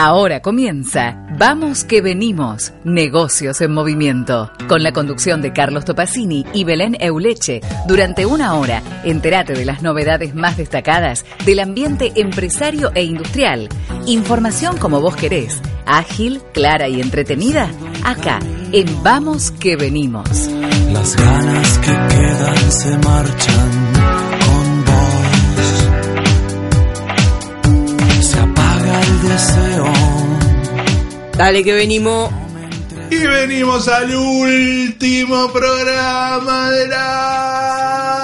Ahora comienza Vamos que venimos, negocios en movimiento, con la conducción de Carlos Topacini y Belén Euleche. Durante una hora, entérate de las novedades más destacadas del ambiente empresario e industrial. Información como vos querés, ágil, clara y entretenida, acá, en Vamos que venimos. Las ganas que quedan se marchan deseo. Dale que venimos. Y venimos al último programa de la...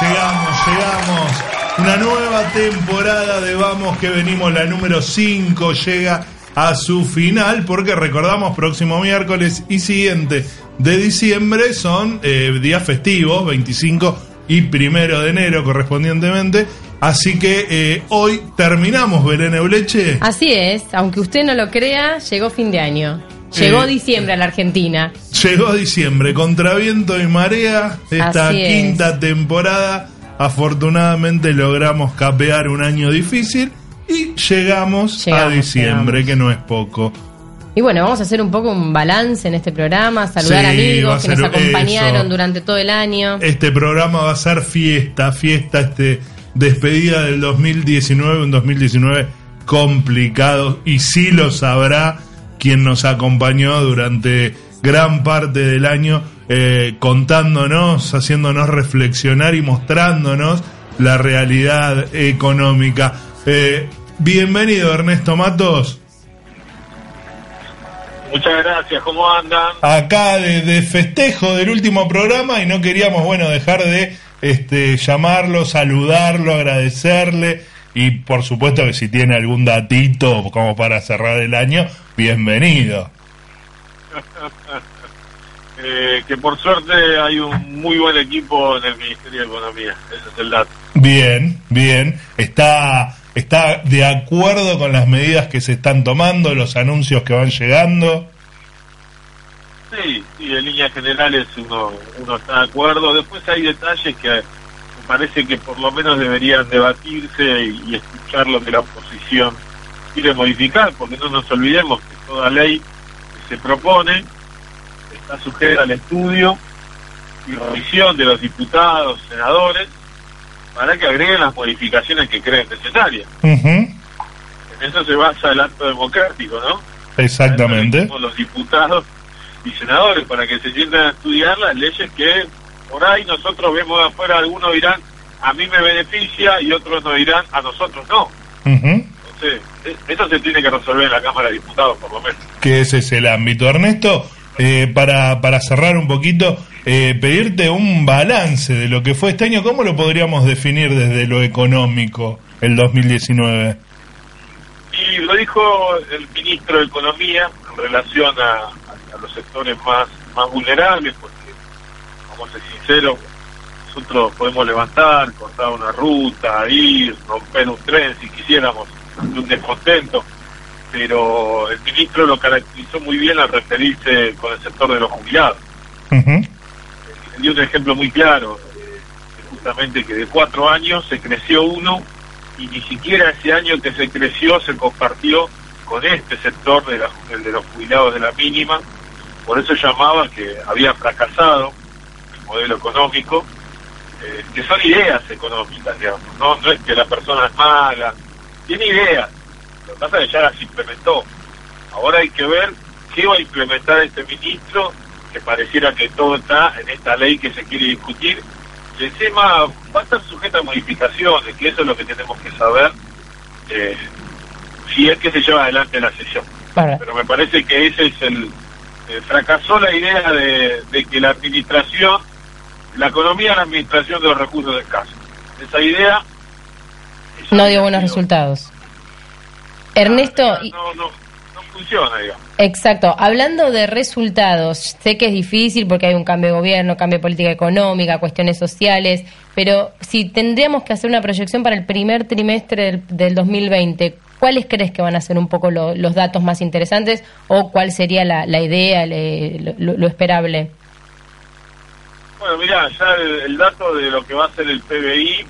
Llegamos, llegamos. Una nueva temporada de Vamos que venimos, la número 5 llega a su final porque recordamos próximo miércoles y siguiente de diciembre son eh, días festivos, 25 y primero de enero correspondientemente. Así que eh, hoy terminamos Belén Euleche. Así es, aunque usted no lo crea, llegó fin de año. Llegó Eh, diciembre a la Argentina. Llegó diciembre, contra viento y marea, esta Así es. quinta temporada. Afortunadamente logramos capear un año difícil y llegamos, a diciembre, llegamos. que no es poco. Y bueno, vamos a hacer un poco un balance en este programa, saludar Sí, amigos que nos acompañaron eso. durante todo el año. Este programa va a ser fiesta, fiesta, este despedida del 2019, un 2019 complicado y sí lo sabrá quien nos acompañó durante gran parte del año eh, contándonos, haciéndonos reflexionar y mostrándonos la realidad económica. Eh, bienvenido Ernesto Matos. Muchas gracias, ¿cómo andan? acá de, de festejo del último programa y no queríamos, bueno, dejar de este, llamarlo, saludarlo, agradecerle y por supuesto que si tiene algún datito como para cerrar el año, bienvenido. Eh, que por suerte hay un muy buen equipo en el Ministerio de Economía, ese es el dato. Bien, bien. Está, está de acuerdo con las medidas que se están tomando, los anuncios que van llegando. Sí, sí, en líneas generales uno, uno está de acuerdo. Después hay detalles que me parece que por lo menos deberían debatirse y, y escuchar lo que la oposición quiere modificar, porque no nos olvidemos que toda ley que se propone está sujeta al estudio y revisión de los diputados, senadores, para que agreguen las modificaciones que creen necesarias. Ujú, En eso se basa el acto democrático, ¿no? Exactamente. Los diputados y senadores para que se sientan a estudiar las leyes que por ahí nosotros vemos de afuera, algunos dirán a mí me beneficia y otros nos dirán a nosotros no. Ujú. Entonces, e- eso se tiene que resolver en la Cámara de Diputados, por lo menos. que ese es el ámbito. Ernesto, eh, para, para cerrar un poquito, eh, pedirte un balance de lo que fue este año, ¿cómo lo podríamos definir desde lo económico el 2019? Y lo dijo el ministro de Economía en relación a, a los sectores más, más vulnerables, porque, vamos a ser sinceros, nosotros podemos levantar, cortar una ruta, ir, romper un tren si quisiéramos, ante un descontento, pero el ministro lo caracterizó muy bien al referirse con el sector de los jubilados. Ujú, dio un ejemplo muy claro, eh, justamente que de cuatro años se creció uno y ni siquiera ese año que se creció se compartió con este sector de, la- el de los jubilados de la mínima, por eso llamaba que había fracasado el modelo económico, eh, que son ideas económicas, digamos, no, no es que la persona es mala, tiene ideas, lo que pasa es que ya las implementó. Ahora hay que ver qué va a implementar este ministro, que pareciera que todo está en esta ley que se quiere discutir, y encima va a estar sujeta a modificaciones, que eso es lo que tenemos que saber, eh, si es que se lleva adelante la sesión. Para- Pero me parece que ese es el... eh, fracasó la idea de, de que la administración, la economía es la administración de los recursos escasos. Esa idea... esa No dio buenos no- resultados. Ernesto, y- No, no, no funciona, digamos. exacto, hablando de resultados, sé que es difícil porque hay un cambio de gobierno, cambio de política económica, cuestiones sociales, pero si tendríamos que hacer una proyección para el primer trimestre del, del 2020, ¿cuáles crees que van a ser un poco lo- los datos más interesantes o cuál sería la, la idea, le- lo, lo esperable? Bueno, mira, ya el, el dato de lo que va a ser el PBI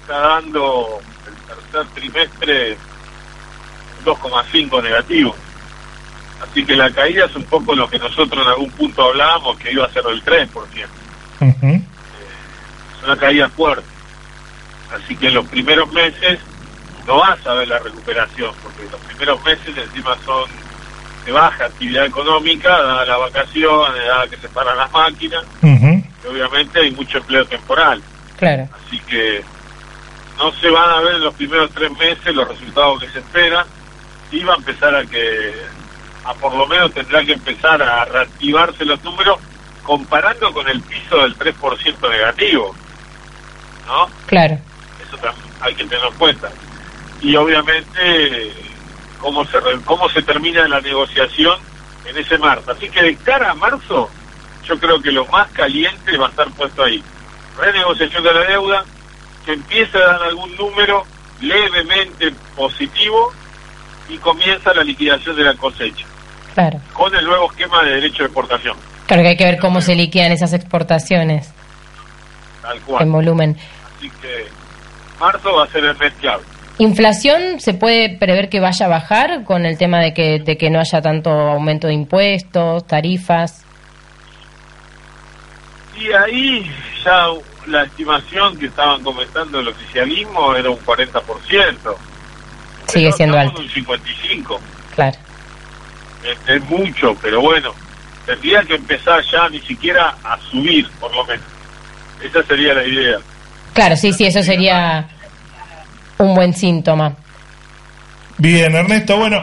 está dando el tercer trimestre 2,5 negativo. Así que la caída es un poco lo que nosotros en algún punto hablábamos que iba a ser del 3%. Es una caída fuerte. Así que en los primeros meses no vas a ver la recuperación, porque los primeros meses encima son de baja actividad económica, dada la vacación, dada que se paran las máquinas, y obviamente hay mucho empleo temporal. Claro. Así que no se van a ver en los primeros tres meses los resultados que se esperan, y va a empezar a que, a por lo menos tendrá que empezar a reactivarse los números comparando con el piso del 3% negativo, ¿no? Claro. Eso también hay que tenerlo en cuenta. Y obviamente cómo se cómo se termina la negociación en ese marzo. Así que de cara a marzo, yo creo que lo más caliente va a estar puesto ahí. Renegociación de la deuda, que empiece a dar algún número levemente positivo y comienza la liquidación de la cosecha. Claro. Con el nuevo esquema de derecho de exportación. Claro que hay que ver cómo se liquidan esas exportaciones. Tal cual. En volumen. Así que marzo va a ser el mes clave. ¿Inflación se puede prever que vaya a bajar con el tema de que, de que no haya tanto aumento de impuestos, tarifas? Y ahí ya la estimación que estaban comentando el oficialismo era un 40%. Sigue siendo alto. un 55. Claro. Es, es mucho, pero bueno, tendría que empezar ya ni siquiera a subir, por lo menos. Esa sería la idea. Claro, sí, sí, eso sería un buen síntoma. Bien, Ernesto, bueno,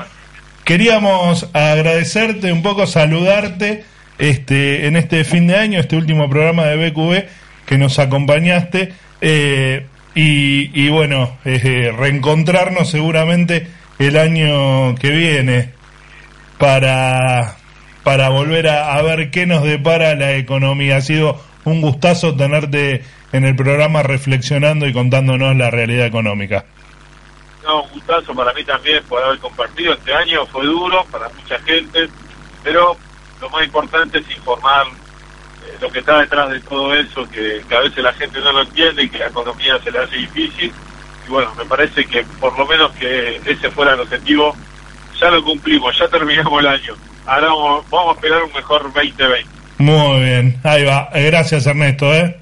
queríamos agradecerte un poco, saludarte este en este fin de año, este último programa de BQB que nos acompañaste eh, y, bueno, eh, reencontrarnos seguramente el año que viene para, para volver a, a ver qué nos depara la economía. Ha sido un gustazo tenerte en el programa reflexionando y contándonos la realidad económica. No, un gustazo para mí también por haber compartido. Este año fue duro para mucha gente, pero lo más importante es informar eh, lo que está detrás de todo eso, que, que a veces la gente no lo entiende y que la economía se le hace difícil. Y bueno, me parece que por lo menos que ese fuera el objetivo, ya lo cumplimos, ya terminamos el año. Ahora vamos, vamos a esperar un mejor 2020. Muy bien, ahí va. Eh, Gracias Ernesto. ¿eh?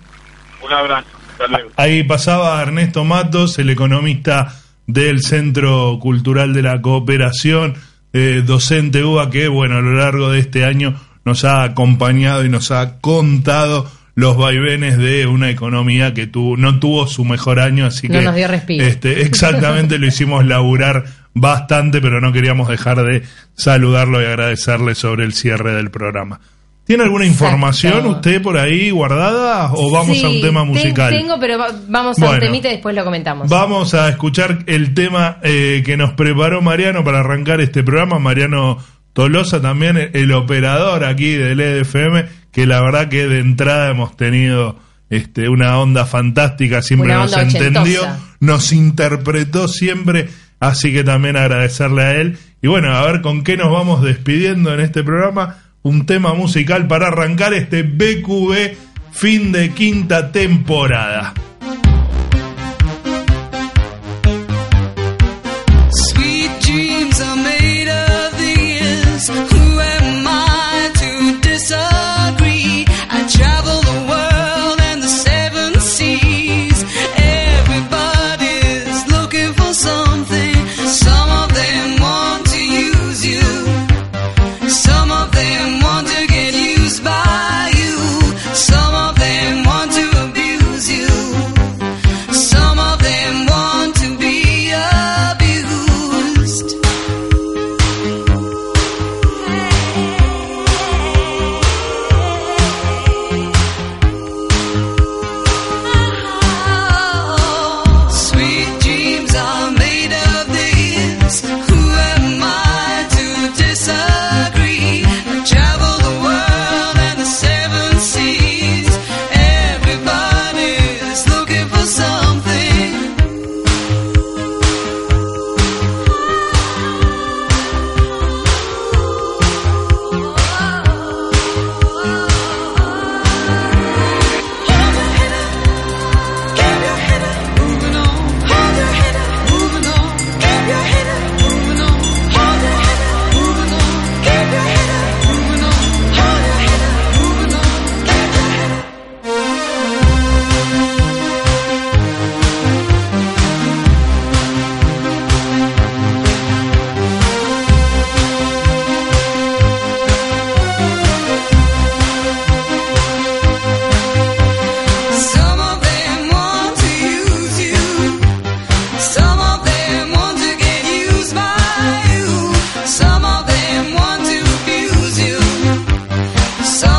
Un abrazo. Hasta luego. Ahí pasaba Ernesto Matos, el economista del Centro Cultural de la Cooperación, eh, docente UBA, que bueno, a lo largo de este año nos ha acompañado y nos ha contado los vaivenes de una economía que tuvo, no tuvo su mejor año, así No que nos dio respiro. este, exactamente lo hicimos laburar bastante, pero no queríamos dejar de saludarlo y agradecerle sobre el cierre del programa. ¿Tiene alguna información usted por ahí guardada o vamos a un tema musical? Tengo, pero va- vamos a un temita y después lo comentamos. Vamos a escuchar el tema eh, que nos preparó Mariano para arrancar este programa. Mariano Tolosa también, el, el operador aquí del EDFM, que la verdad que de entrada hemos tenido este, una onda fantástica, siempre nos entendió, nos interpretó siempre, así que también agradecerle a él. Y bueno, a ver con qué nos vamos despidiendo en este programa. Un tema musical para arrancar este BQB fin de quinta temporada.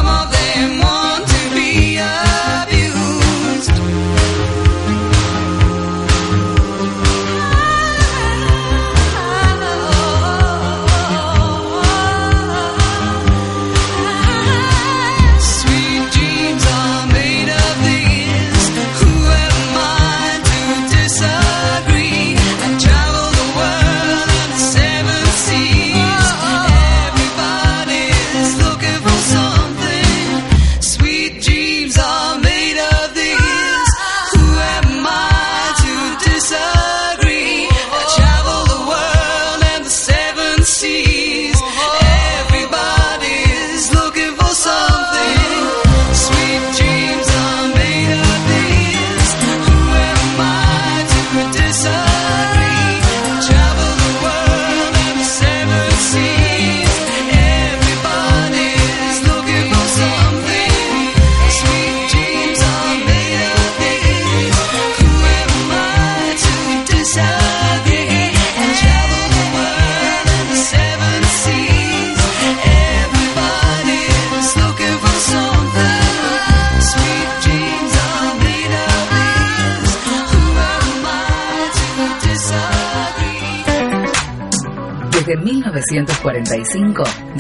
mother.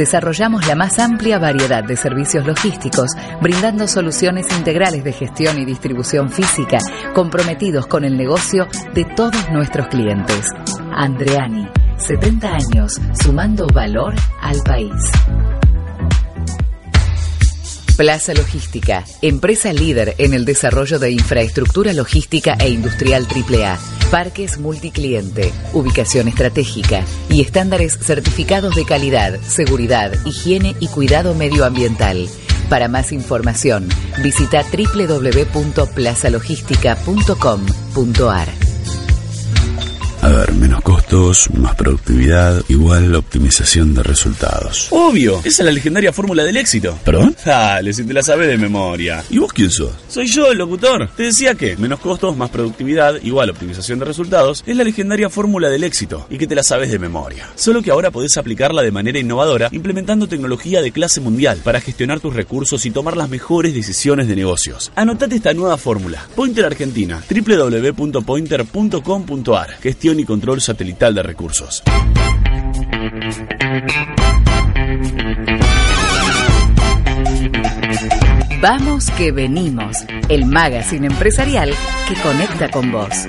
Desarrollamos la más amplia variedad de servicios logísticos, brindando soluciones integrales de gestión y distribución física, comprometidos con el negocio de todos nuestros clientes. Andreani, 70 años, sumando valor al país. Plaza Logística, empresa líder en el desarrollo de infraestructura logística e industrial AAA, parques multicliente, ubicación estratégica y estándares certificados de calidad, seguridad, higiene y cuidado medioambiental. Para más información, visita www.plazalogística.com.ar. A ver, menos costos, más productividad, igual optimización de resultados. Obvio, esa es la legendaria fórmula del éxito. ¿Perdón? Dale, si te la sabes de memoria. ¿Y vos quién sos? Soy yo, el locutor. Te decía que menos costos, más productividad, igual optimización de resultados, es la legendaria fórmula del éxito y que te la sabes de memoria. Solo que ahora podés aplicarla de manera innovadora implementando tecnología de clase mundial para gestionar tus recursos y tomar las mejores decisiones de negocios. Anotate esta nueva fórmula. Pointer Argentina, www.pointer.com.ar. Gestión y control satelital de recursos. Vamos que venimos, el magazine empresarial que conecta con vos.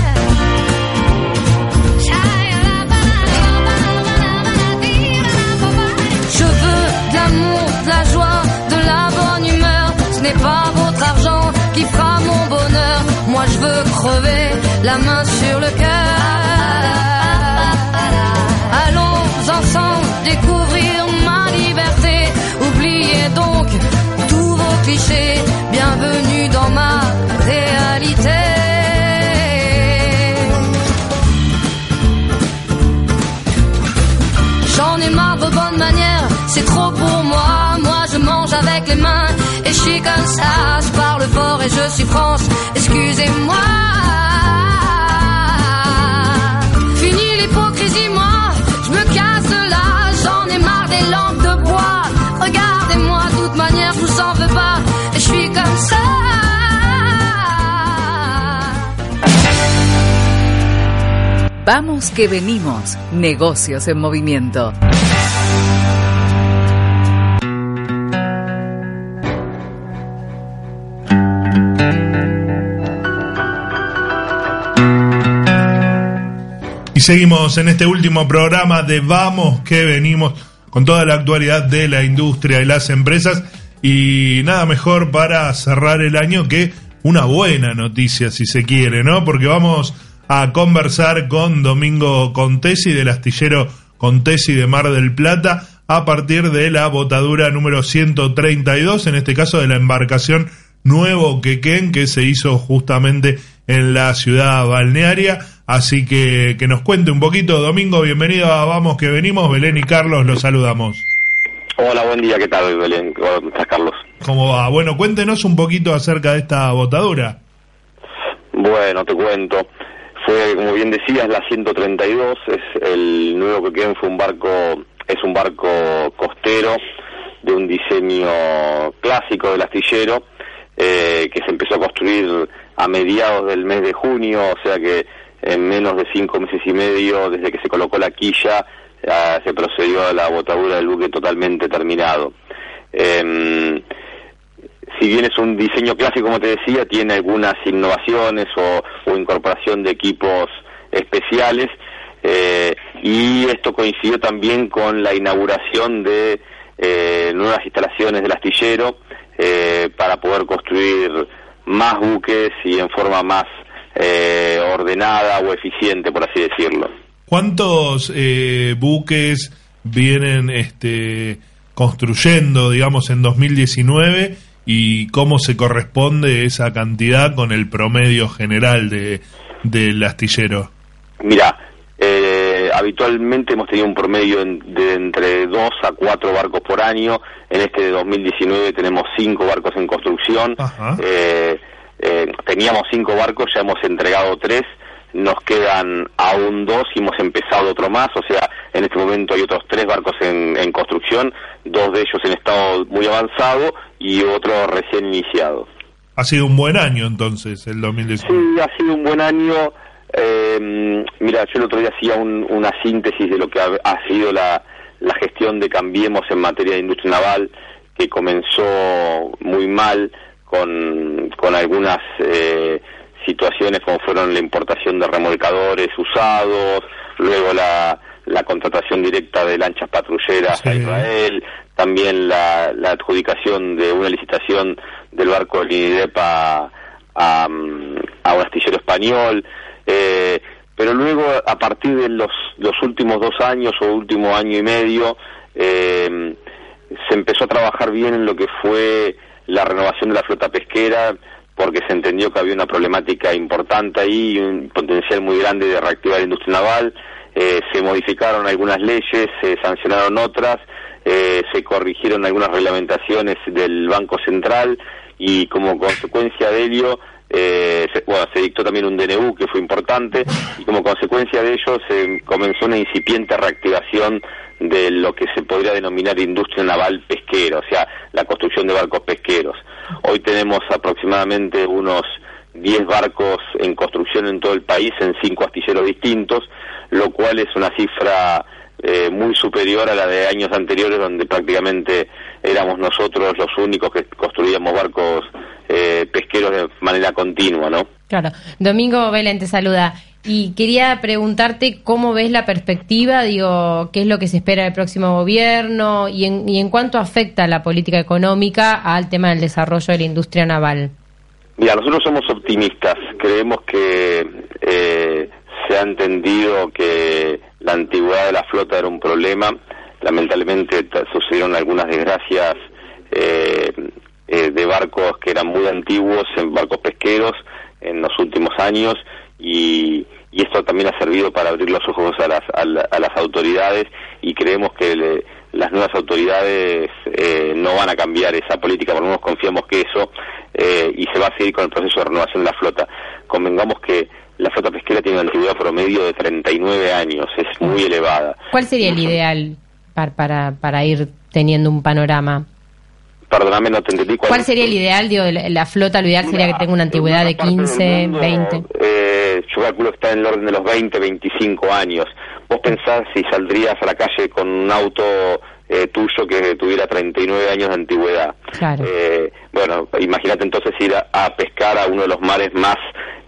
Bienvenue dans ma réalité. J'en ai marre de bonnes manières, c'est trop pour moi. Moi je mange avec les mains et je suis comme ça. Je parle fort et je suis France, excusez-moi. Vamos que venimos, negocios en movimiento. Y seguimos en este último programa de Vamos que venimos con toda la actualidad de la industria y las empresas. Y nada mejor para cerrar el año que una buena noticia, si se quiere, ¿no? Porque vamos a conversar con Domingo Contesi del astillero Contesi de Mar del Plata a partir de la botadura número 132, en este caso de la embarcación Nuevo Quequén, que se hizo justamente en la ciudad balnearia. Así que que nos cuente un poquito, Domingo, bienvenido a Vamos que venimos, Belén y Carlos, los saludamos. Hola, buen día, ¿qué tal, Belén? ¿Cómo estás, Carlos? ¿Cómo va? Bueno, cuéntenos un poquito acerca de esta botadura. Bueno, te cuento. Fue, como bien decías, la 132, es el nuevo que queda fue un barco, es un barco costero de un diseño clásico del astillero, eh, que se empezó a construir a mediados del mes de junio, o sea que en menos de cinco meses y medio, desde que se colocó la quilla, ya se procedió a la botadura del buque totalmente terminado. Em, si bien es un diseño clásico, como te decía, tiene algunas innovaciones o, incorporación de equipos especiales eh, y esto coincidió también con la inauguración de eh, nuevas instalaciones del astillero eh, para poder construir más buques y en forma más ordenada o eficiente, por así decirlo. ¿Cuántos buques vienen este construyendo, digamos, en 2019 y cómo se corresponde esa cantidad con el promedio general de del astillero. Mira, eh, habitualmente hemos tenido un promedio en- de entre 2 a 4 barcos por año. En este de 2019 tenemos 5 barcos en construcción. Eh, eh, teníamos 5 barcos, ya hemos entregado 3. Nos quedan aún dos y hemos empezado otro más. O sea, en este momento hay otros tres barcos en, en construcción, dos de ellos en estado muy avanzado y otro recién iniciado. Ha sido un buen año entonces el 2019. Sí, ha sido un buen año. Eh, mira, yo el otro día hacía un- una síntesis de lo que ha, ha sido la, la gestión de Cambiemos en materia de industria naval, que comenzó muy mal con, con algunas eh, situaciones como fueron la importación de remolcadores usados, luego la, la contratación directa de lanchas patrulleras a. Israel, también la, la adjudicación de una licitación del barco del INIDEP a, a, mm, a un astillero español, eh, pero luego a partir de los, los últimos dos años o último año y medio eh, se empezó a trabajar bien en lo que fue la renovación de la flota pesquera porque se entendió que había una problemática importante ahí un potencial muy grande de reactivar la industria naval. Eh, se modificaron algunas leyes, se sancionaron otras, eh, se corrigieron algunas reglamentaciones del Banco Central y como consecuencia de ello, eh, se, se dictó también un DNU que fue importante y como consecuencia de ello se comenzó una incipiente reactivación de lo que se podría denominar industria naval pesquera, o sea, la construcción de barcos pesqueros. Hoy tenemos aproximadamente unos 10 barcos en construcción en todo el país, en cinco astilleros distintos, lo cual es una cifra eh, muy superior a la de años anteriores, donde prácticamente éramos nosotros los únicos que construíamos barcos eh, pesqueros de manera continua, ¿no? Claro. Domingo Belén te saluda. Y quería preguntarte cómo ves la perspectiva, digo, qué es lo que se espera del próximo gobierno y en, y en cuánto afecta la política económica al tema del desarrollo de la industria naval. Mira, nosotros somos optimistas. Creemos que eh, se ha entendido que la antigüedad de la flota era un problema. Lamentablemente sucedieron algunas desgracias eh, eh, de barcos que eran muy antiguos, en barcos pesqueros, en los últimos años y, y esto también ha servido para abrir los ojos a las, a la- a las autoridades y creemos que le- las nuevas autoridades eh, no van a cambiar esa política, por lo menos confiamos que eso, eh, y se va a seguir con el proceso de renovación de la flota. Convengamos que la flota pesquera tiene una antigüedad promedio de 39 años, es muy elevada. ¿Cuál sería el ideal para, para, para ir teniendo un panorama? Perdóname, no te entendí. ¿Cuál sería el ideal? Digo, la, la flota, lo ideal sería que tenga una antigüedad de 15, 20. Eh, yo calculo que está en el orden de los 20, 25 años. Vos pensás si saldrías a la calle con un auto eh, tuyo que tuviera 39 años de antigüedad. Claro. Eh, bueno, imagínate entonces ir a, a pescar a uno de los mares más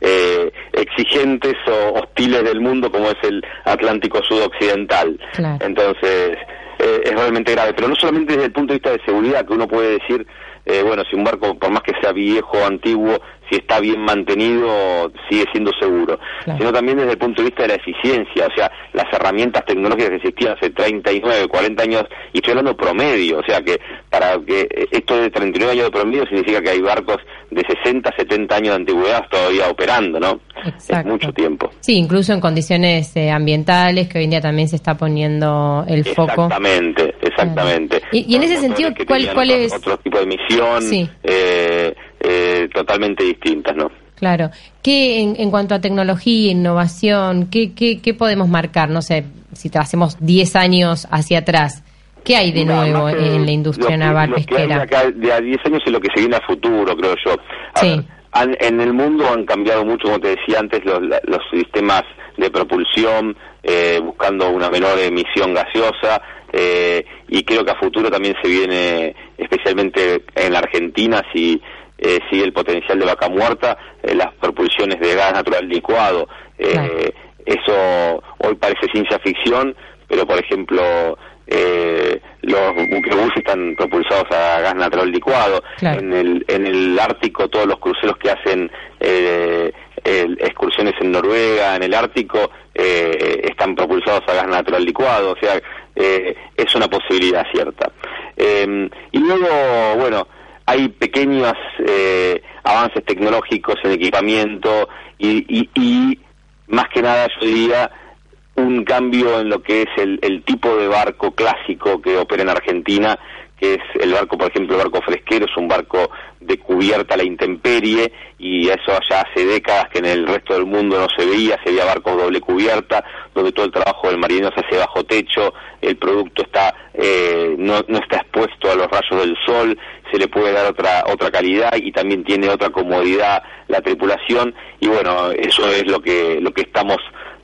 eh, exigentes o hostiles del mundo como es el Atlántico Sudoccidental. Claro. Entonces, eh, es realmente grave, pero no solamente desde el punto de vista de seguridad, que uno puede decir, eh, bueno, si un barco, por más que sea viejo o antiguo, si está bien mantenido, sigue siendo seguro, Claro. sino también desde el punto de vista de la eficiencia, o sea, las herramientas tecnológicas que existían hace 39, 40 años, y estoy hablando promedio, o sea, que para que esto de 39 años de promedio significa que hay barcos de 60, 70 años de antigüedad todavía operando, ¿no? Es Exacto. mucho tiempo. Sí, incluso en condiciones eh, ambientales, que hoy en día también se está poniendo el foco. Exactamente, exactamente. Y- y en ese sentido, ¿cuál- cuál otro, es? Otro tipo de misión, Sí. eh, eh, totalmente distintas, ¿no? Claro. ¿Qué en, en cuanto a tecnología, innovación, qué, qué, qué podemos marcar? No sé, si hacemos 10 años hacia atrás, ¿qué hay de nuevo en la industria lo naval lo que hay de pesquera? de a 10 años es lo que se viene a futuro, creo yo. A Sí. ver, han- en el mundo han cambiado mucho, como te decía antes, los, los sistemas de propulsión, eh, buscando una menor emisión gaseosa, eh, y creo que a futuro también se viene, especialmente en la Argentina, si eh, sigue el potencial de vaca muerta, eh, las propulsiones de gas natural licuado. Eh. Eso hoy parece ciencia ficción, pero por ejemplo eh, los buques están propulsados a gas natural licuado. Claro. En el en el Ártico todos los cruceros que hacen eh, el- excursiones en Noruega, en el Ártico, eh, están propulsados a gas natural licuado. O sea, eh, es una posibilidad cierta. Eh, y luego, bueno, hay pequeños eh, avances tecnológicos en equipamiento y, y- y, más que nada yo diría un cambio en lo que es el, el tipo de barco clásico que opera en Argentina, es el barco, por ejemplo, el barco fresquero, es un barco de cubierta a la intemperie y eso ya hace décadas que en el resto del mundo no se veía, se veía barcos doble cubierta, donde todo el trabajo del marinero se hace bajo techo, el producto está eh, no, no está expuesto a los rayos del sol, se le puede dar otra otra calidad y también tiene otra comodidad la tripulación. Y bueno, eso es lo que lo que estamos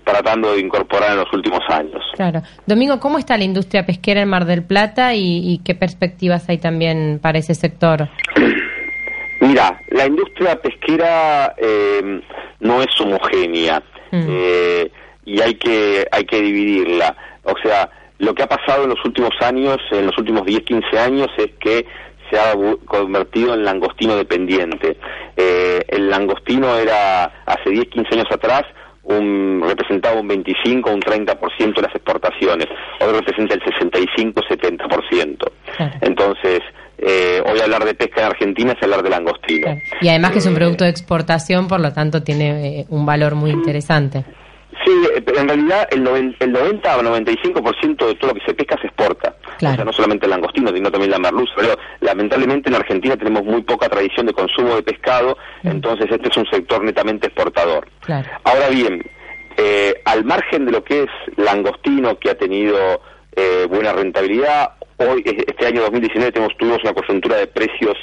tratando de incorporar en los últimos años. Claro. Domingo, ¿cómo está la industria pesquera en Mar del Plata y, y qué perspectivas hay también para ese sector? Mira, la industria pesquera eh, no es homogénea Mm. eh, y hay que hay que dividirla. O sea, lo que ha pasado en los últimos años, en los últimos 10, 15 años, es que se ha convertido en langostino dependiente. Eh, el langostino era hace 10, 15 años atrás un representaba un 25, un 30% de las exportaciones. Hoy representa el 65, 70%. Entonces, eh, hoy hablar de pesca en Argentina es hablar de langostino. Y además que es un producto de exportación, por lo tanto tiene eh, un valor muy interesante. Sí, pero en realidad el, noven- el 90 o 95% de todo lo que se pesca se exporta. O sea, no solamente el langostino, sino también la merluza. Pero lamentablemente en Argentina tenemos muy poca tradición de consumo de pescado, entonces este es un sector netamente exportador. Claro. Ahora bien, eh, al margen de lo que es langostino, que ha tenido eh, buena rentabilidad, hoy, este año 2019, tenemos, tuvimos una coyuntura de precios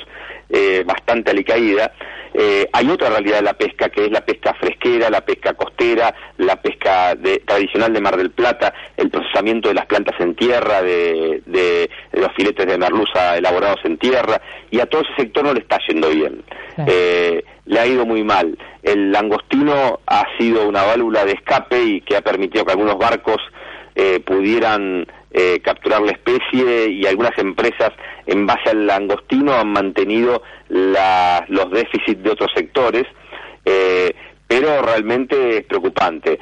eh, bastante alicaída. Eh, hay otra realidad de la pesca, que es la pesca fresquera, la pesca costera, la pesca de- tradicional de Mar del Plata, el procesamiento de las plantas en tierra, de, de- de los filetes de merluza elaborados en tierra, y a todo ese sector no le está yendo bien. Eh, le ha ido muy mal. El langostino ha sido una válvula de escape y que ha permitido que algunos barcos eh, pudieran eh, capturar la especie y algunas empresas en base al langostino han mantenido la- los déficits de otros sectores. eh, pero realmente es preocupante.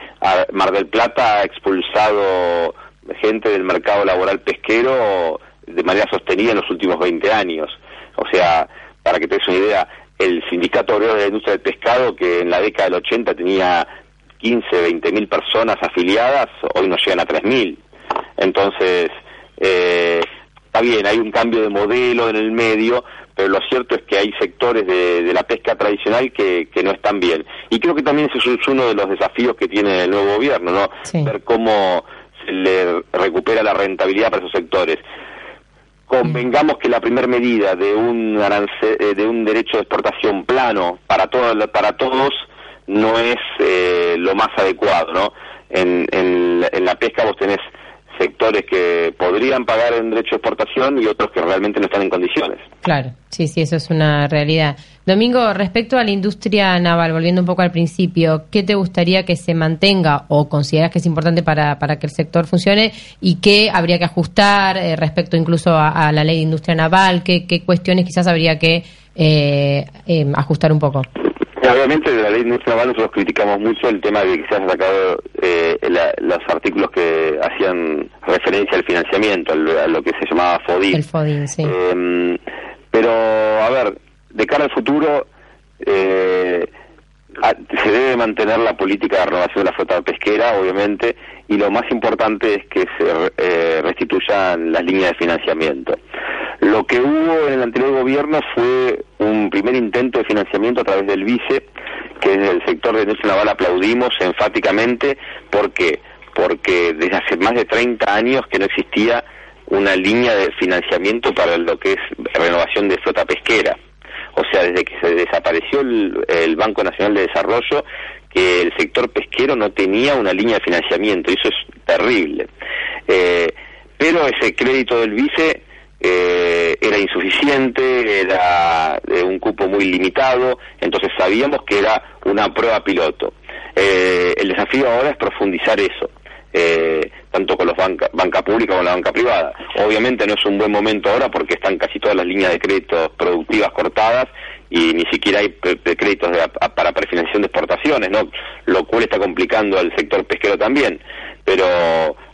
Mar del Plata ha expulsado gente del mercado laboral pesquero de manera sostenida en los últimos 20 años. O sea, para que te des una idea, el Sindicato Obrero de la Industria del Pescado, que en la década del 80 tenía 15, 20 mil personas afiliadas, hoy nos llegan a 3 mil. Entonces, eh, está bien, hay un cambio de modelo en el medio, pero lo cierto es que hay sectores de, de la pesca tradicional que, que no están bien. Y creo que también ese es uno de los desafíos que tiene el nuevo gobierno, ¿no? Ver cómo se le recupera la rentabilidad para esos sectores. Convengamos que la primera medida de un arance- eh, de un derecho de exportación plano para todo, para todos no es eh, lo más adecuado, ¿no? En, en la pesca vos tenés sectores que podrían pagar en derecho de exportación y otros que realmente no están en condiciones. Claro, sí, sí, eso es una realidad. Domingo, respecto a la industria naval, volviendo un poco al principio, ¿qué te gustaría que se mantenga o consideras que es importante para, para que el sector funcione y qué habría que ajustar eh, respecto incluso a, la ley de industria naval? ¿Qué, qué cuestiones quizás habría que eh, eh, ajustar un poco? Obviamente de la ley de naval nosotros criticamos mucho el tema de que se han sacado eh, la- los artículos que hacían referencia al financiamiento, al- a lo que se llamaba FODI. El FODIN, sí. Eh, pero, a ver, de cara al futuro, eh, se debe mantener la política de renovación de la flota pesquera, obviamente, y lo más importante es que se eh, restituyan las líneas de financiamiento. Lo que hubo en el anterior gobierno fue un primer intento de financiamiento a través del vice, que desde el sector de industria naval aplaudimos enfáticamente. ¿Por qué? Porque desde hace más de 30 años que no existía una línea de financiamiento para lo que es renovación de flota pesquera. O sea, desde que se desapareció el, Banco Nacional de Desarrollo, que el sector pesquero no tenía una línea de financiamiento, y eso es terrible. Eh, pero ese crédito del vice eh, era insuficiente, era de un cupo muy limitado, entonces sabíamos que era una prueba piloto. Eh, el desafío ahora es profundizar eso, eh, tanto con los banca, banca pública como la banca privada. Obviamente no es un buen momento ahora porque están casi todas las líneas de crédito productivas cortadas y ni siquiera hay créditos de- a- para prefinanciación de exportaciones, ¿no? Lo cual está complicando al sector pesquero también. Pero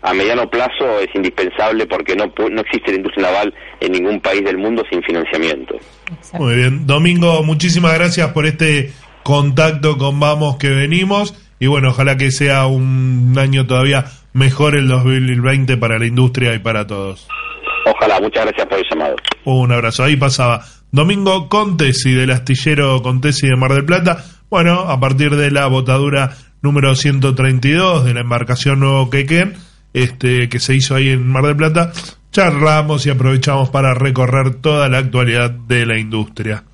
a mediano plazo es indispensable porque no, pu- no existe la industria naval en ningún país del mundo sin financiamiento. Muy bien. Domingo, muchísimas gracias por este contacto con Vamos que venimos. Y bueno, ojalá que sea un año todavía mejor el 2020 para la industria y para todos. Ojalá, muchas gracias por el llamado. Un abrazo. Ahí pasaba Domingo Contesi del astillero Contesi de Mar del Plata. Bueno, a partir de la botadura número 132 de la embarcación Nuevo Quequén, este, que se hizo ahí en Mar del Plata, charlamos y aprovechamos para recorrer toda la actualidad de la industria.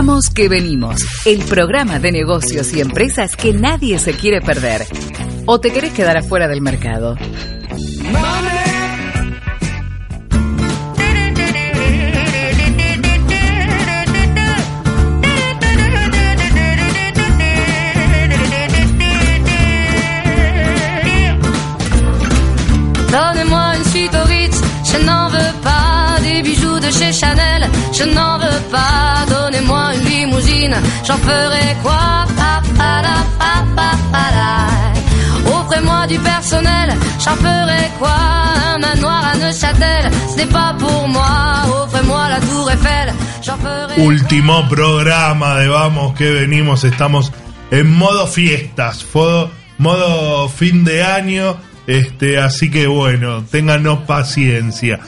Vamos que venimos, el programa de negocios y empresas que nadie se quiere perder. ¿O te querés quedar afuera del mercado? Donnez-moi une suite au Ritz, je n'en veux pas des bijoux de chez Chanel. Je n'en J'en ferai quoi Pa, pa, la, pa, pa, pa, la. Offrez-moi du personnel. J'en ferai quoi Un manoir à Neuchâtel. Ce n'est pas pour moi. Offrez-moi la tour Eiffel. J'en ferai Último programa de Vamos que venimos, estamos en modo fiestas, modo, modo fin de año, este, así que bueno, ténganos paciencia.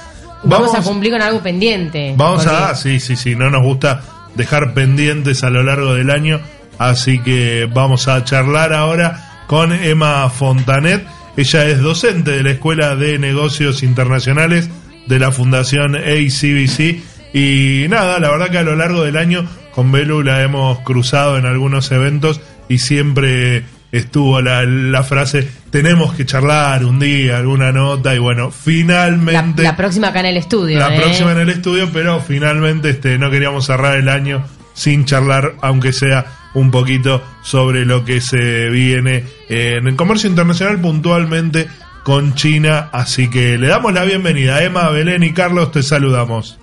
Vamos, a cumplir con algo pendiente. Vamos Porque- a, sí, sí, sí, no nos gusta dejar pendientes a lo largo del año, así que vamos a charlar ahora con Emma Fontanet. Ella es docente de la Escuela de Negocios Internacionales de la Fundación ACBC y nada, la verdad que a lo largo del año con Belu la hemos cruzado en algunos eventos y siempre estuvo la, la frase tenemos que charlar un día, alguna nota y bueno, La, finalmente... la próxima acá en el estudio. La ¿eh? próxima en el estudio, pero finalmente este, no queríamos cerrar el año sin charlar, aunque sea un poquito sobre lo que se viene en el comercio internacional puntualmente con China. Así que le damos la bienvenida. Emma, Belén y Carlos, te saludamos.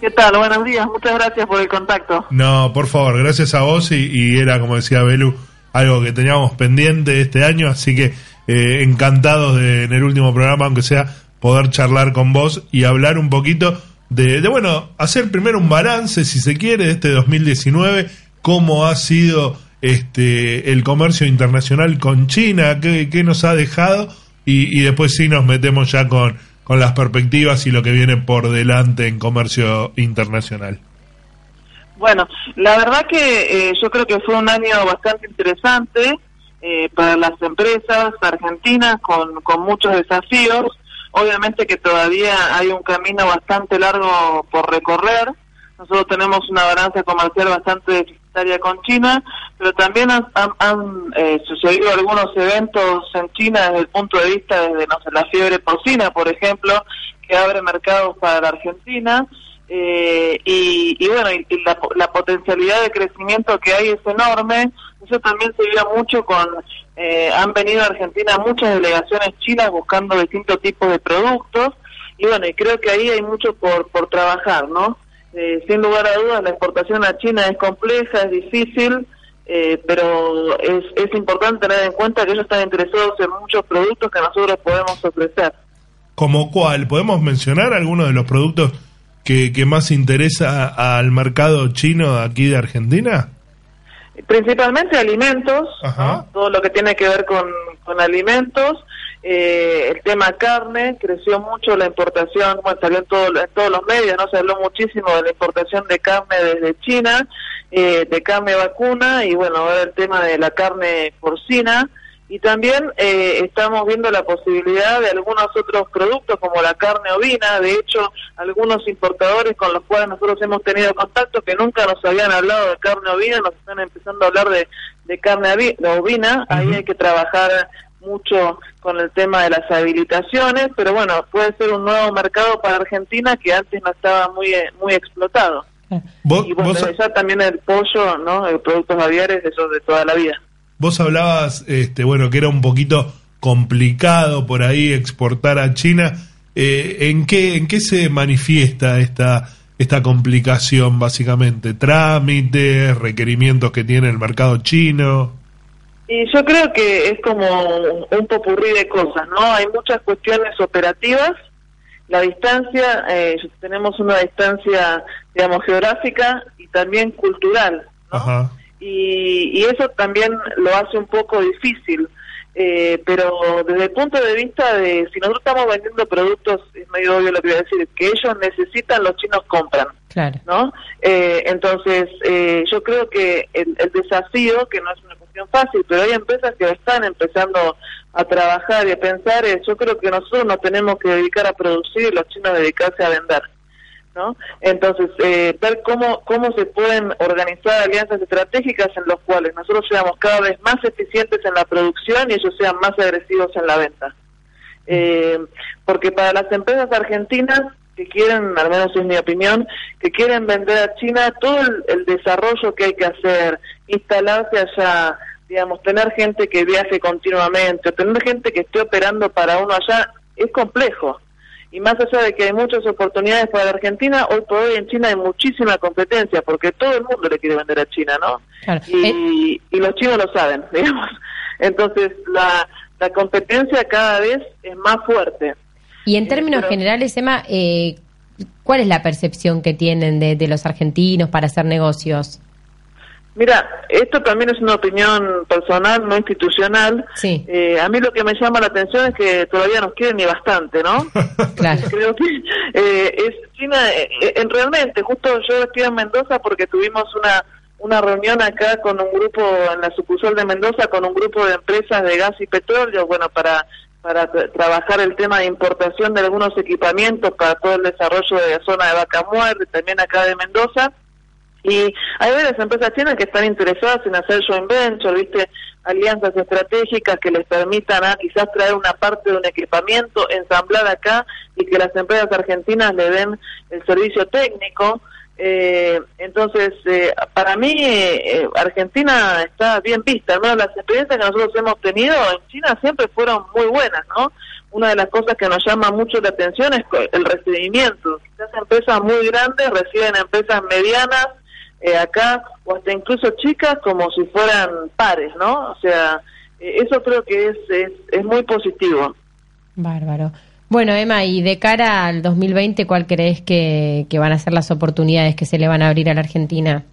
¿Qué tal? Buenos días, muchas gracias por el contacto. No, por favor, gracias a vos y, y era, como decía Belu, algo que teníamos pendiente este año, así que eh, encantados de en el último programa, aunque sea, poder charlar con vos y hablar un poquito de, de, bueno, hacer primero un balance, si se quiere, de este 2019, cómo ha sido este el comercio internacional con China, qué, qué nos ha dejado y, después sí nos metemos ya con, con las perspectivas y lo que viene por delante en comercio internacional. Bueno, la verdad que eh, yo creo que fue un año bastante interesante eh, para las empresas argentinas con, con muchos desafíos. Obviamente que todavía hay un camino bastante largo por recorrer. Nosotros tenemos una balanza comercial bastante deficitaria con China, pero también han, eh, sucedido algunos eventos en China desde el punto de vista desde no sé, la fiebre porcina, por ejemplo, que abre mercados para la Argentina. Eh, y, bueno, y, y la, la potencialidad de crecimiento que hay es enorme. Eso también se vio mucho con, eh, han venido a Argentina muchas delegaciones chinas buscando distintos tipos de productos. Y bueno, y creo que ahí hay mucho por, por trabajar, ¿no? Eh, sin lugar a dudas, la exportación a China es compleja, es difícil, eh, pero es, es importante tener en cuenta que ellos están interesados en muchos productos que nosotros podemos ofrecer. ¿Como cuál? ¿Podemos mencionar algunos de los productos que, que más interesa al mercado chino aquí de Argentina? Principalmente alimentos. ¿no? todo lo que tiene que ver con, con alimentos. Eh, el tema carne, creció mucho la importación, bueno, salió en, todo- en todos los medios, ¿no? Se habló muchísimo de la importación de carne desde China, eh, de carne vacuna y bueno, ahora el tema de la carne porcina. Y también eh, estamos viendo la posibilidad de algunos otros productos como la carne ovina. De hecho, algunos importadores con los cuales nosotros hemos tenido contacto que nunca nos habían hablado de carne ovina, nos están empezando a hablar de, de carne ovina. Ahí hay que trabajar mucho con el tema de las habilitaciones, pero bueno, puede ser un nuevo mercado para Argentina que antes no estaba muy eh, muy explotado. Vos, Y bueno, vos- ya también el pollo, ¿no? Eh, productos aviares, eso de toda la vida. Vos hablabas, este, bueno, que era un poquito complicado por ahí exportar a China. Eh, ¿en, qué, ¿En qué se manifiesta esta, esta complicación, básicamente? ¿Trámites, requerimientos que tiene el mercado chino? Y yo creo que es como un popurrí de cosas, ¿no? Hay muchas cuestiones operativas, la distancia, eh, tenemos una distancia, digamos, geográfica y también cultural, Ajá. Y, y eso también lo hace un poco difícil. Eh, pero desde el punto de vista de si nosotros estamos vendiendo productos, es medio obvio lo que voy a decir, que ellos necesitan, los chinos compran. Claro. ¿no? Eh, entonces, eh, yo creo que el, el desafío, que no es una cuestión fácil, pero hay empresas que están empezando a trabajar y a pensar, es, yo creo que nosotros nos tenemos que dedicar a producir y los chinos dedicarse a vender. ¿No? Entonces, eh, ver cómo, cómo se pueden organizar alianzas estratégicas en los cuales nosotros seamos cada vez más eficientes en la producción y ellos sean más agresivos en la venta. Eh, porque para las empresas argentinas que quieren, al menos es mi opinión, que quieren vender a China, todo el, el desarrollo que hay que hacer, instalarse allá, digamos, tener gente que viaje continuamente, tener gente que esté operando para uno allá, es complejo. Y más allá de que hay muchas oportunidades para la Argentina, hoy por hoy en China hay muchísima competencia porque todo el mundo le quiere vender a China, ¿no? Claro. Y, y los chinos lo saben, digamos. Entonces la, la competencia cada vez es más fuerte. Y en términos pero- generales, Emma, eh, ¿cuál es la percepción que tienen de, de los argentinos para hacer negocios? Mira, esto también es una opinión personal, no institucional. Sí. Eh, a mí lo que me llama la atención es que todavía nos quieren y bastante, ¿no? Claro. Creo que eh, es China, eh, eh, realmente, justo yo estoy en Mendoza porque tuvimos una una reunión acá con un grupo en la sucursal de Mendoza con un grupo de empresas de gas y petróleo, bueno, para para tra- trabajar el tema de importación de algunos equipamientos para todo el desarrollo de la zona de Vaca Muerta, y también acá de Mendoza. Y hay varias empresas chinas que están interesadas en hacer joint venture, ¿viste? Alianzas estratégicas que les permitan a quizás traer una parte de un equipamiento, ensamblar acá y que las empresas argentinas le den el servicio técnico. Eh, entonces, eh, para mí, eh, Argentina está bien vista. Al menos las experiencias que nosotros hemos tenido en China siempre fueron muy buenas, ¿no? Una de las cosas que nos llama mucho la atención es el recibimiento. Quizás empresas muy grandes reciben empresas medianas eh, acá, o hasta incluso chicas, como si fueran pares, ¿no? O sea, eh, eso creo que es, es, es muy positivo. Bárbaro. Bueno, Emma, y de cara al 2020, ¿cuál crees que, que van a ser las oportunidades que se le van a abrir a la Argentina?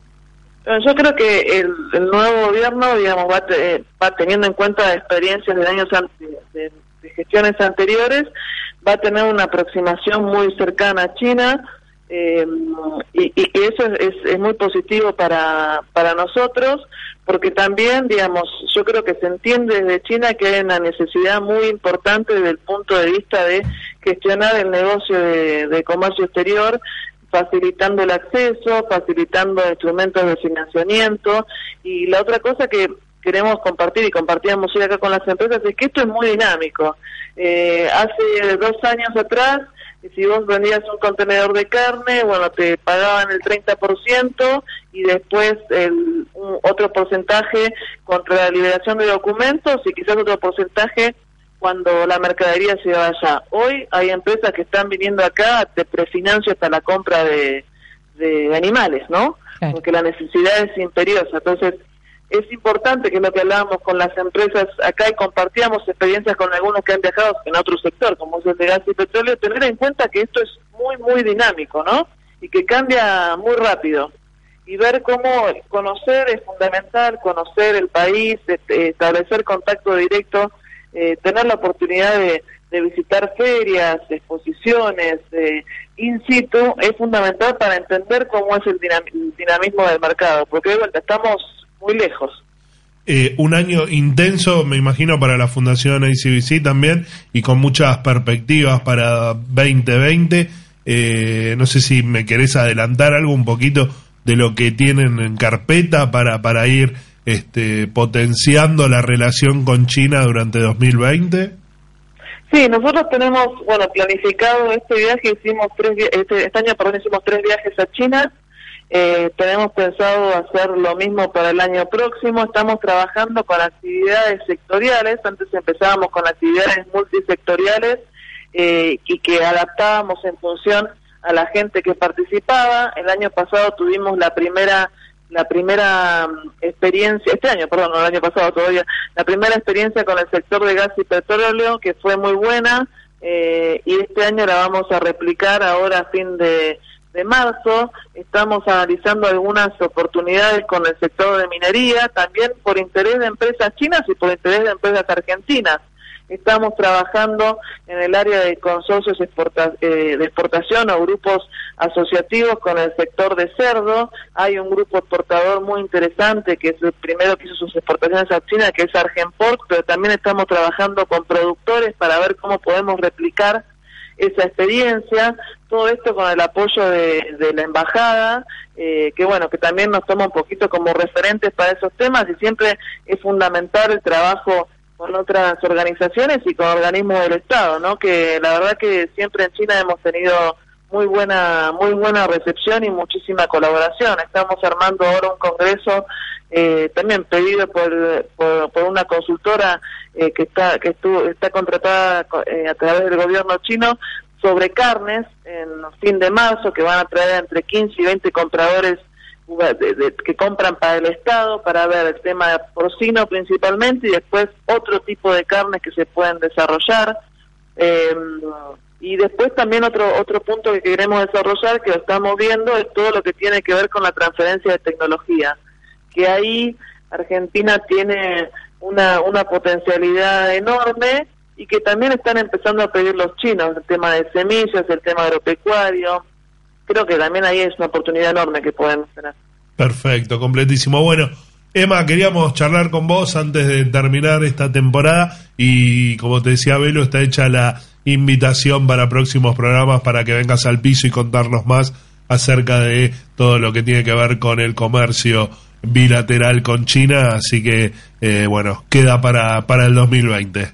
Yo creo que el, el nuevo gobierno, digamos, va, te- va teniendo en cuenta experiencias de años de, de gestiones anteriores, va a tener una aproximación muy cercana a China eh, y, y eso es, es- es muy positivo para, para nosotros, porque también, digamos, yo creo que se entiende desde China que hay una necesidad muy importante desde el punto de vista de gestionar el negocio de, de comercio exterior facilitando el acceso, facilitando instrumentos de financiamiento y la otra cosa que queremos compartir y compartíamos hoy acá con las empresas es que esto es muy dinámico. Eh, hace dos años atrás, si vos vendías un contenedor de carne, bueno, te pagaban el 30% y después el, un- otro porcentaje contra la liberación de documentos y quizás otro porcentaje cuando la mercadería se va allá. Hoy hay empresas que están viniendo acá, te prefinancio hasta la compra de, de animales, ¿no? Claro. Porque la necesidad es imperiosa. Entonces, es importante que lo que hablábamos con las empresas acá y compartíamos experiencias con algunos que han viajado en otro sector, como es el de gas y petróleo, tener en cuenta que esto es muy, muy dinámico, ¿no? Y que cambia muy rápido. Y ver cómo conocer es fundamental, conocer el país, este, establecer contacto directo, eh, tener la oportunidad de, de visitar ferias, exposiciones, eh, in situ, es fundamental para entender cómo es el dinam- el dinamismo del mercado, porque vuelta estamos muy lejos. Eh, un año intenso, me imagino, para la Fundación ACBC también y con muchas perspectivas para 2020. Eh, no sé si me querés adelantar algo un poquito de lo que tienen en carpeta para, para ir este, potenciando la relación con China durante 2020. Sí, nosotros tenemos, bueno, planificado este viaje, hicimos tres, este, este año, perdón, hicimos tres viajes a China, eh, tenemos pensado hacer lo mismo para el año próximo, estamos trabajando con actividades sectoriales, antes empezábamos con actividades multisectoriales eh, y que adaptábamos en función a la gente que participaba, el año pasado tuvimos la primera la primera mm, experiencia, este año, perdón, no el año pasado todavía, la primera experiencia con el sector de gas y petróleo que fue muy buena eh, y este año la vamos a replicar ahora a fin de, de marzo. Estamos analizando algunas oportunidades con el sector de minería, también por interés de empresas chinas y por interés de empresas argentinas. Estamos trabajando en el área de consorcios exporta- eh, de exportación o grupos asociativos con el sector de cerdo. Hay un grupo exportador muy interesante que es el primero que hizo sus exportaciones a China, que es Argenport, pero también estamos trabajando con productores para ver cómo podemos replicar esa experiencia, todo esto con el apoyo de, la embajada, eh, que bueno, que también nos toma un poquito como referentes para esos temas y siempre es fundamental el trabajo con otras organizaciones y con organismos del Estado, ¿no? Que la verdad que siempre en China hemos tenido muy buena muy buena recepción y muchísima colaboración. Estamos armando ahora un congreso eh, también pedido por, por, una consultora eh, que está que estuvo, está contratada co- eh, a través del gobierno chino sobre carnes en fin de marzo que van a traer entre 15 y 20 compradores de- de- que compran para el Estado para ver el tema de porcino principalmente y después otro tipo de carnes que se pueden desarrollar. Eh, y después también otro otro punto que queremos desarrollar, que lo estamos viendo, es todo lo que tiene que ver con la transferencia de tecnología. Que ahí Argentina tiene una, una potencialidad enorme y que también están empezando a pedir los chinos, el tema de semillas, el tema agropecuario. Creo que también ahí es una oportunidad enorme que pueden tener. Perfecto, completísimo. Bueno, Emma, queríamos charlar con vos antes de terminar esta temporada y como te decía Velo, está hecha la invitación para próximos programas para que vengas al piso y contarnos más acerca de todo lo que tiene que ver con el comercio bilateral con China, así que eh, bueno, queda para, para el 2020.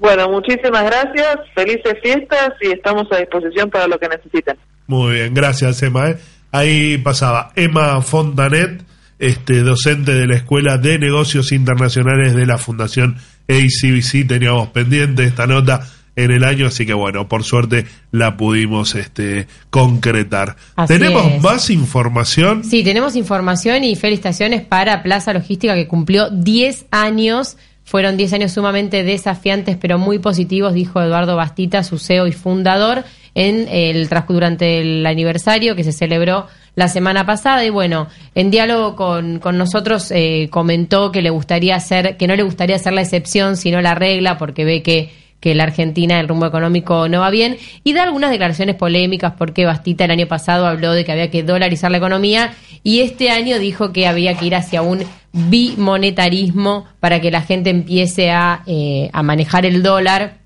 Bueno, muchísimas gracias, felices fiestas y estamos a disposición para lo que necesiten. Muy bien, gracias Emma. ¿eh? Ahí pasaba Emma Fontanet, este, docente de la Escuela de Negocios Internacionales de la Fundación ACBC. Teníamos pendiente esta nota en el año, así que bueno, por suerte la pudimos este, concretar. Así ¿Tenemos es. más información? Sí, tenemos información y felicitaciones para Plaza Logística que cumplió 10 años. Fueron 10 años sumamente desafiantes, pero muy positivos, dijo Eduardo Bastita, su CEO y fundador, en el durante el aniversario que se celebró la semana pasada. Y bueno, en diálogo con, con nosotros eh, comentó que le gustaría hacer, que no le gustaría hacer la excepción, sino la regla, porque ve que que la Argentina el rumbo económico no va bien y da algunas declaraciones polémicas porque Bastita el año pasado habló de que había que dolarizar la economía y este año dijo que había que ir hacia un bimonetarismo para que la gente empiece a, eh, a manejar el dólar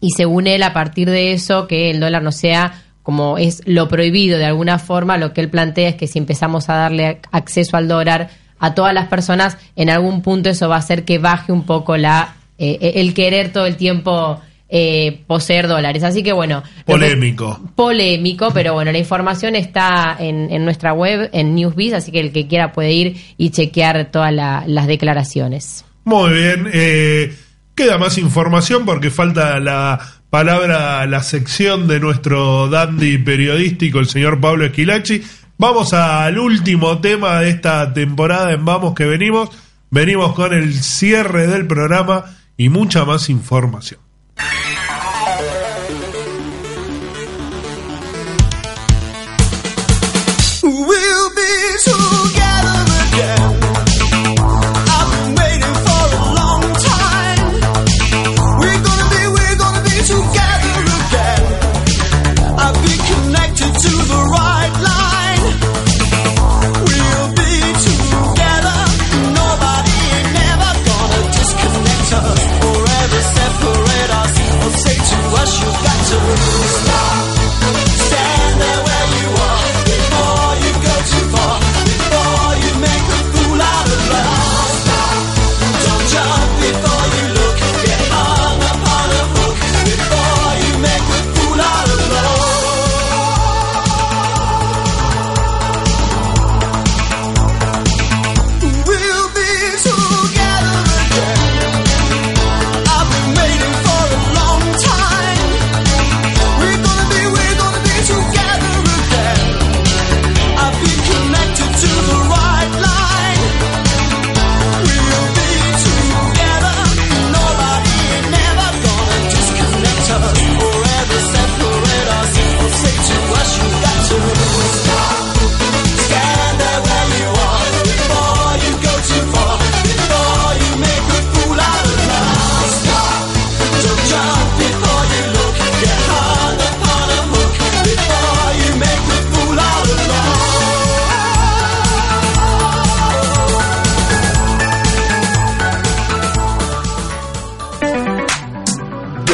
y según él a partir de eso que el dólar no sea como es lo prohibido de alguna forma, lo que él plantea es que si empezamos a darle acceso al dólar a todas las personas, en algún punto eso va a hacer que baje un poco la eh, el querer todo el tiempo eh, poseer dólares. Así que bueno. que- Polémico. polémico, pero bueno, la información está en, en nuestra web, en Newsbiz, así que el que quiera puede ir y chequear todas la- las declaraciones. Muy bien, eh, queda más información porque falta la palabra, la sección de nuestro dandy periodístico, el señor Pablo Esquilachi. Vamos al último tema de esta temporada en Vamos que venimos. Venimos con el cierre del programa y mucha más información.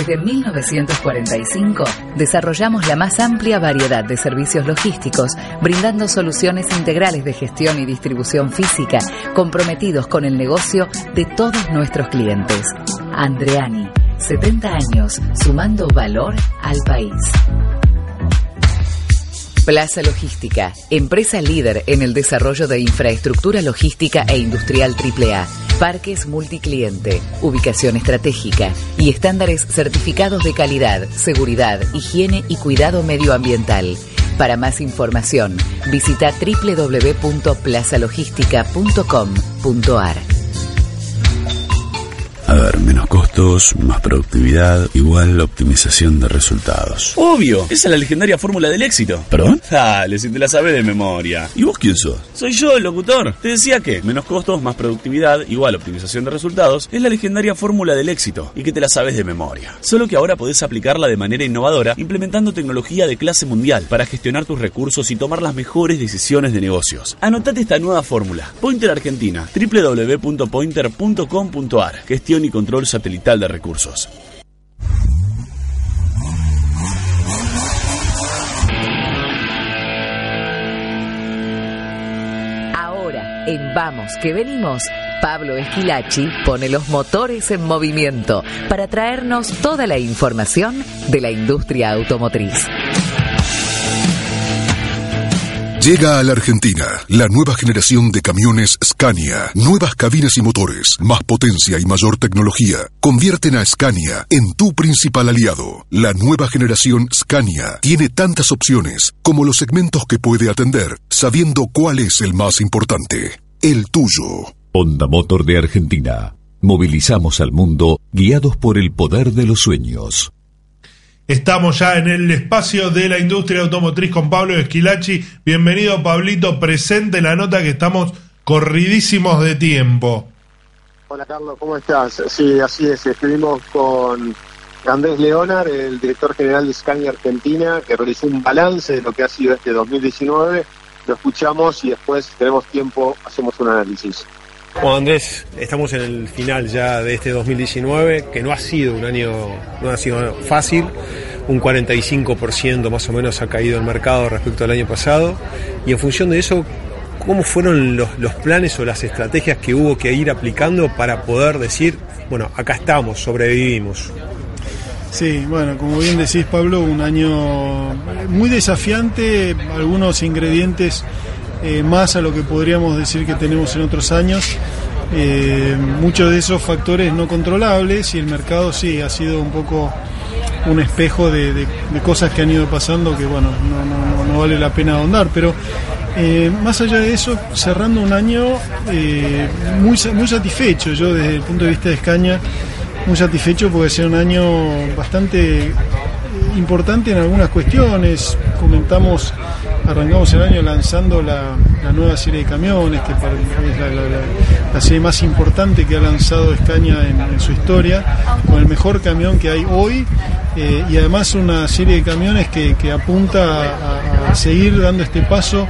Desde 1945 desarrollamos la más amplia variedad de servicios logísticos, brindando soluciones integrales de gestión y distribución física, comprometidos con el negocio de todos nuestros clientes. Andreani, 70 años, sumando valor al país. Plaza Logística, empresa líder en el desarrollo de infraestructura logística e industrial AAA, Parques multicliente, ubicación estratégica y estándares certificados de calidad, seguridad, higiene y cuidado medioambiental. Para más información, visita www.plazalogística.com.ar. A ver, menos costos, más productividad, igual optimización de resultados. Obvio, esa es la legendaria fórmula del éxito. ¿Perdón? Dale, si te la sabes de memoria. ¿Y vos quién sos? Soy yo, el locutor. Te decía que menos costos, más productividad, igual optimización de resultados, es la legendaria fórmula del éxito y que te la sabes de memoria. Solo que ahora podés aplicarla de manera innovadora implementando tecnología de clase mundial para gestionar tus recursos y tomar las mejores decisiones de negocios. Anotate esta nueva fórmula. Pointer Argentina, www.pointer.com.ar. Gestión y control satelital de recursos. Ahora, en Vamos que venimos, Pablo Esquilachi pone los motores en movimiento para traernos toda la información de la industria automotriz. Llega a la Argentina la nueva generación de camiones Scania. Nuevas cabinas y motores, más potencia y mayor tecnología. Convierten a Scania en tu principal aliado. La nueva generación Scania tiene tantas opciones como los segmentos que puede atender, sabiendo cuál es el más importante. El tuyo. Honda Motor de Argentina. Movilizamos al mundo guiados por el poder de los sueños. Estamos ya en el espacio de la industria automotriz con Pablo Esquilachi. Bienvenido, Pablito. Presente la nota que estamos corridísimos de tiempo. Hola Carlos, ¿cómo estás? Sí, así es. Estuvimos con Andrés Leonar, el director general de Scania Argentina, que realizó un balance de lo que ha sido este 2019. Lo escuchamos y después, si tenemos tiempo, hacemos un análisis. Bueno, Andrés, estamos en el final ya de este 2019, que no ha sido un año, no ha sido fácil. Un 45% más o menos ha caído el mercado respecto al año pasado. Y en función de eso, ¿cómo fueron los, los planes o las estrategias que hubo que ir aplicando para poder decir, bueno, acá estamos, sobrevivimos? Sí, bueno, como bien decís Pablo, un año muy desafiante, algunos ingredientes eh, más a lo que podríamos decir que tenemos en otros años. Eh, muchos de esos factores no controlables y el mercado sí ha sido un poco un espejo de, cosas que han ido pasando que bueno no, vale la pena ahondar pero eh, más allá de eso cerrando un año muy, muy satisfecho yo desde el punto de vista de Escaña muy satisfecho porque ser un año bastante importante en algunas cuestiones comentamos arrancamos el año lanzando la, nueva serie de camiones, que para- es la, serie más importante que ha lanzado Escaña en, su historia, con el mejor camión que hay hoy, eh, y además una serie de camiones que, apunta a seguir dando este paso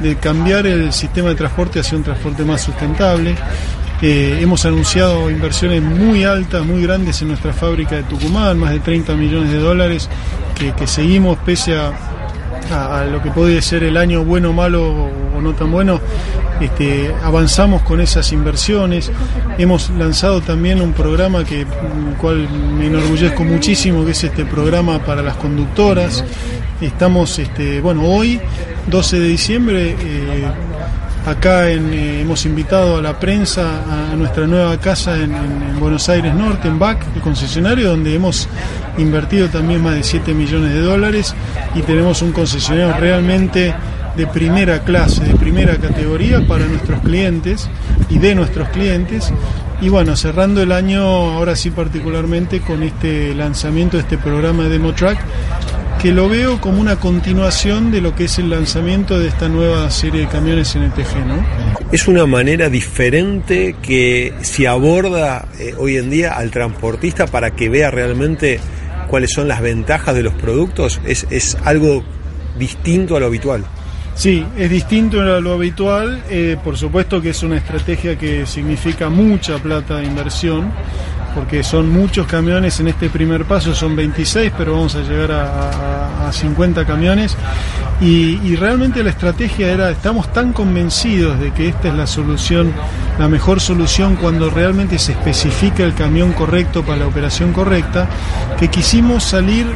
de cambiar el sistema de transporte hacia un transporte más sustentable. Hemos anunciado inversiones muy altas, muy grandes en nuestra fábrica de Tucumán, más de 30 millones de dólares, que, seguimos pese a, lo que puede ser el año bueno, malo o, no tan bueno, este, avanzamos con esas inversiones. Hemos lanzado también un programa que, cual me enorgullezco muchísimo, que es este programa para las conductoras. Estamos, este, bueno, hoy, 12 de diciembre, eh, Acá eh, hemos invitado a la prensa a nuestra nueva casa en, en- en Buenos Aires Norte, en BAC, el concesionario, donde hemos invertido también más de 7 millones de dólares y tenemos un concesionario realmente de primera clase, de primera categoría para nuestros clientes y de nuestros clientes. Y bueno, cerrando el año, ahora sí particularmente, con este lanzamiento de este programa de Demo Track, que lo veo como una continuación de lo que es el lanzamiento de esta nueva serie de camiones NTG, ¿no? Es una manera diferente que se aborda eh, hoy en día al transportista para que vea realmente cuáles son las ventajas de los productos. Es, es algo distinto a lo habitual. Sí, es distinto a lo habitual. eh, por supuesto que es una estrategia que significa mucha plata de inversión, porque son muchos camiones en este primer paso, son 26, pero vamos a llegar a, a- a 50 camiones. Y realmente la estrategia era, estamos tan convencidos de que esta es la solución, la mejor solución cuando realmente se especifica el camión correcto para la operación correcta, que quisimos salir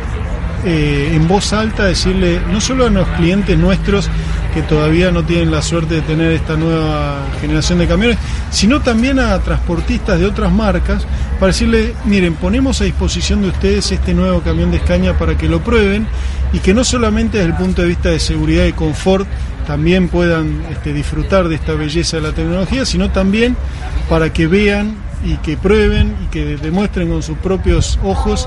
eh, en voz alta decirle no solo a los clientes nuestros que todavía no tienen la suerte de tener esta nueva generación de camiones, sino también a transportistas de otras marcas para decirle, miren, ponemos a disposición de ustedes este nuevo camión de Escaña para que lo prueben y que no solamente desde el punto de vista de seguridad y confort también puedan este, disfrutar de esta belleza de la tecnología, sino también para que vean y que prueben y que demuestren con sus propios ojos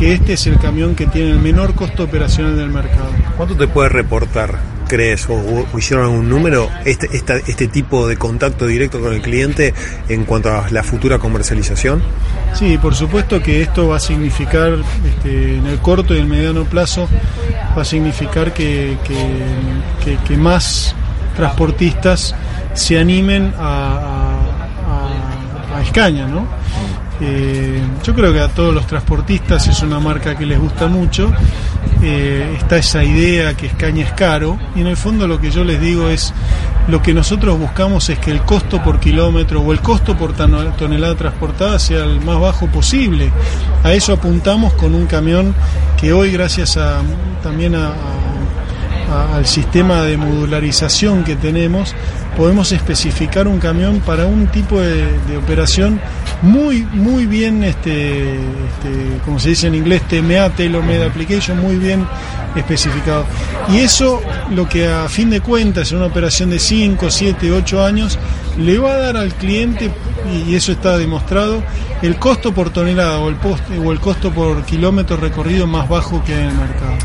que este es el camión que tiene el menor costo operacional del mercado. ¿Cuánto te puede reportar, crees, o, o hicieron algún número, este, esta- este tipo de contacto directo con el cliente en cuanto a la futura comercialización? Sí, por supuesto que esto va a significar, este, en el corto y el mediano plazo, va a significar que, que- que- que más transportistas se animen a, a, a- a Escaña, ¿no? Eh, yo creo que a todos los transportistas es una marca que les gusta mucho. Eh, está esa idea que Escaña es caro y en el fondo lo que yo les digo es lo que nosotros buscamos es que el costo por kilómetro o el costo por tonelada transportada sea el más bajo posible. A eso apuntamos con un camión que hoy gracias a también a- al sistema de modularización que tenemos, podemos especificar un camión para un tipo de operación muy, muy bien, este, este, como se dice en inglés, TMA, Tailor Made Application, muy bien especificado. Y eso, lo que a fin de cuentas, en una operación de 5, 7, 8 años, le va a dar al cliente, y eso está demostrado, el costo por tonelada o el, poste, o el costo por kilómetro recorrido más bajo que en el mercado.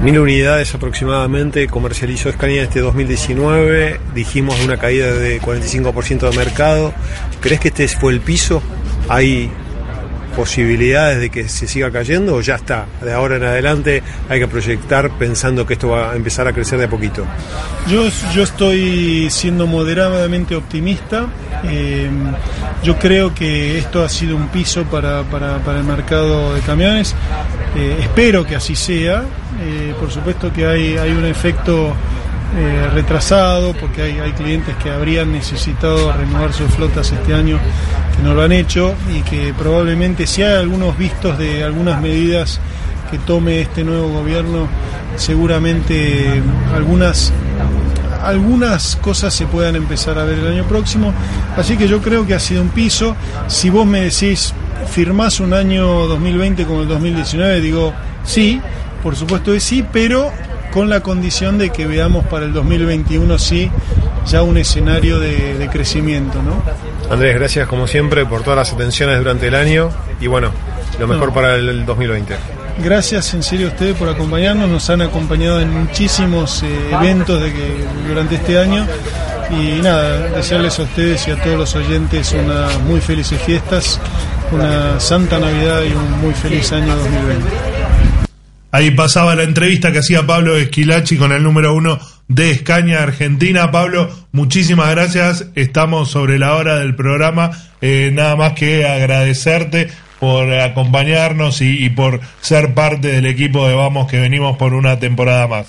Mil unidades aproximadamente comercializó Scania este 2019, dijimos una caída de 45% de mercado. ¿Crees que este fue el piso? ¿Hay posibilidades de que se siga cayendo o ya está? De ahora en adelante hay que proyectar pensando que esto va a empezar a crecer de a poquito. Yo, yo estoy siendo moderadamente optimista. Eh, yo creo que esto ha sido un piso para, para- para el mercado de camiones. Eh, espero que así sea. Eh, por supuesto que hay, hay un efecto eh, retrasado porque hay, hay clientes que habrían necesitado renovar sus flotas este año que no lo han hecho y que probablemente si hay algunos vistos de algunas medidas que tome este nuevo gobierno, seguramente algunas algunas cosas se puedan empezar a ver el año próximo. Así que yo creo que ha sido un piso. Si vos me decís, firmás un año 2020 como el 2019, digo, sí, por supuesto que sí, pero con la condición de que veamos para el 2021 sí ya un escenario de, de crecimiento, ¿no? Andrés, gracias como siempre por todas las atenciones durante el año y bueno, lo mejor No. para el 2020. Gracias en serio a ustedes por acompañarnos, nos han acompañado en muchísimos eh, eventos de que, durante este año y nada, desearles a ustedes y a todos los oyentes unas muy felices fiestas, una santa Navidad y un muy feliz año 2020. Ahí pasaba la entrevista que hacía Pablo Esquilachi con el número uno de Escaña Argentina. Pablo, muchísimas gracias. Estamos sobre la hora del programa. Eh, nada más que agradecerte por acompañarnos y, por ser parte del equipo de Vamos que venimos por una temporada más.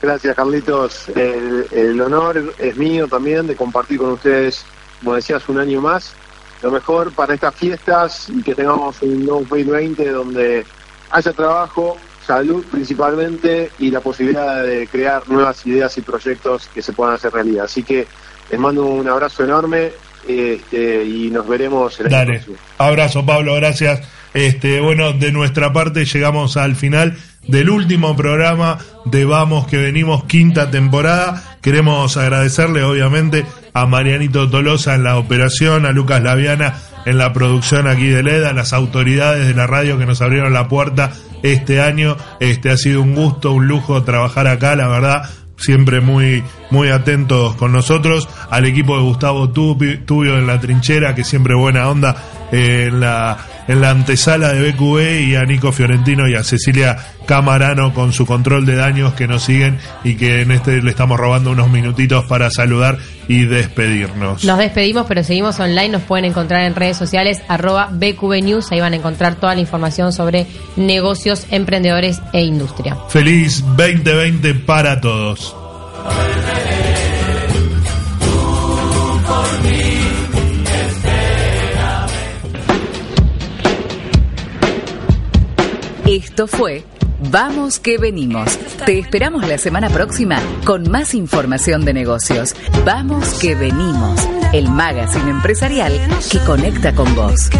Gracias, Carlitos. El, el honor es mío también de compartir con ustedes, como decías, un año más. Lo mejor para estas fiestas y que tengamos un 2020 donde haya trabajo, salud principalmente y la posibilidad de crear nuevas ideas y proyectos que se puedan hacer realidad. Así que les mando un abrazo enorme este, y nos veremos el año Dale. próximo. Abrazo, Pablo, gracias. Este, bueno, de nuestra parte llegamos al final del último programa de Vamos que venimos quinta temporada. Queremos agradecerle obviamente a Marianito Tolosa en la operación, a Lucas Laviana en la producción aquí de LEDA, a las autoridades de la radio que nos abrieron la puerta este año. Este ha sido un gusto, un lujo trabajar acá, la verdad siempre muy muy atentos con nosotros, al equipo de Gustavo Tubio en la trinchera, que siempre buena onda eh, en la en la antesala de BQB y a Nico Fiorentino y a Cecilia Camarano con su control de daños que nos siguen y que en este le estamos robando unos minutitos para saludar y despedirnos. Nos despedimos, pero seguimos online. Nos pueden encontrar en redes sociales, arroba BQB News. Ahí van a encontrar toda la información sobre negocios, emprendedores e industria. Feliz 2020 para todos. Esto fue Vamos que venimos. Te esperamos la semana próxima con más información de negocios. Vamos que venimos. El magazine empresarial que conecta con vos.